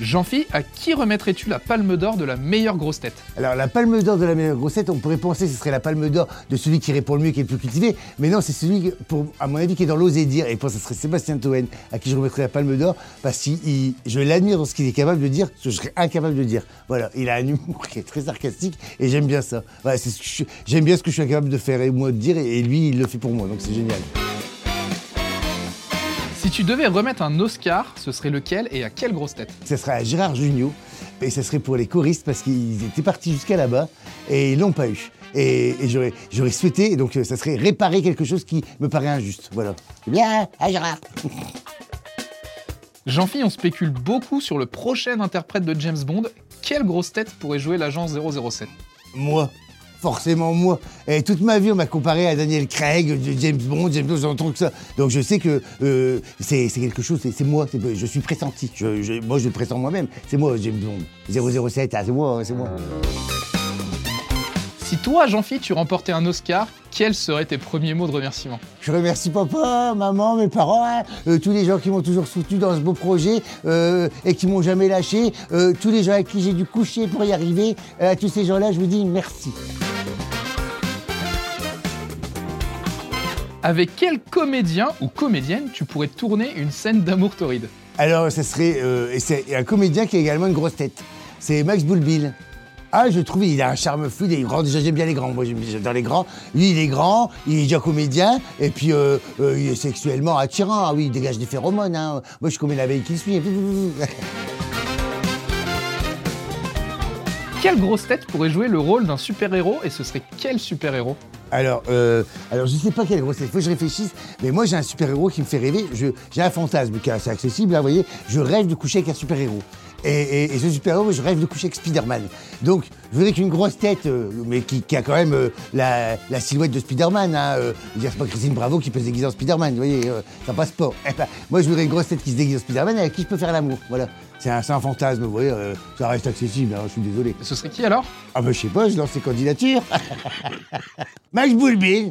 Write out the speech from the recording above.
Jean-Phi, à qui remettrais-tu la palme d'or de la meilleure grosse tête? Alors la palme d'or de la meilleure grossette, on pourrait penser que ce serait la palme d'or de celui qui répond le mieux, qui est le plus cultivé, mais non, c'est celui, à mon avis, qui est dans l'oser dire, et pour ça serait Sébastien Toen, à qui je remettrais la palme d'or, parce que je l'admire dans ce qu'il est capable de dire, ce que je serais incapable de dire. Voilà, il a un humour qui est très sarcastique, et j'aime bien ça. J'aime bien ce que je suis incapable de faire et moi de dire, et lui, il le fait pour moi, donc c'est génial. Si tu devais remettre un Oscar, ce serait lequel et à quelle grosse tête? Ce serait à Gérard Jugnot et ce serait pour les choristes parce qu'ils étaient partis jusqu'à là-bas et ils l'ont pas eu. Et, j'aurais souhaité, et donc euh, ça serait réparer quelque chose qui me paraît injuste. Voilà. Bien, à Gérard Jean-Phi, on spécule beaucoup sur le prochain interprète de James Bond. Quelle grosse tête pourrait jouer l'agent 007 Moi forcément moi. Et toute ma vie, on m'a comparé à Daniel Craig, James Bond, James Bond, j'entends que ça. Donc je sais que euh, c'est quelque chose, c'est moi, je suis pressenti. moi, je le pressens moi-même. C'est moi, James Bond. 007, ah, c'est moi, c'est moi. Si toi, Jean-Philippe, tu remportais un Oscar, quels seraient tes premiers mots de remerciement? Je remercie papa, maman, mes parents, hein, euh, tous les gens qui m'ont toujours soutenu dans ce beau projet euh, et qui m'ont jamais lâché, tous les gens avec qui j'ai dû coucher pour y arriver. à tous ces gens-là, je vous dis merci. Avec quel comédien ou comédienne tu pourrais tourner une scène d'amour torride Alors, ce serait euh, c'est un comédien qui a également une grosse tête. C'est Max Boulbil. Ah, je trouve il a un charme fou, il est grand. Déjà, j'aime bien les grands. Moi, j'adore les grands. Lui, il est grand, il est déjà comédien, et puis euh, euh, il est sexuellement attirant. Ah oui, il dégage des phéromones. Hein. Moi, je suis comme une abeille qui suit. Quelle grosse tête pourrait jouer le rôle d'un super-héros et ce serait quel super-héros? Alors, euh, alors, je sais pas quelle grosse tête, il faut que je réfléchisse, mais moi j'ai un super-héros qui me fait rêver. J'ai un fantasme qui est assez accessible, hein, vous voyez. Je rêve de coucher avec un super-héros. Et, ce super-héros, je rêve de coucher avec Spider-Man. Donc, je voudrais qu'une grosse tête, euh, mais qui, a quand même euh, la, silhouette de Spider-Man. Hein, euh, c'est pas Christine Bravo qui peut se déguiser en Spider-Man, vous voyez, ça passe pas. Eh ben, moi, je voudrais une grosse tête qui se déguise en Spider-Man avec qui je peux faire l'amour. Voilà. C'est un, un, fantasme, vous voyez, ça reste accessible, hein, je suis désolé. Ce serait qui alors? Ah ben je sais pas, je lance ses candidatures. Max Boulbine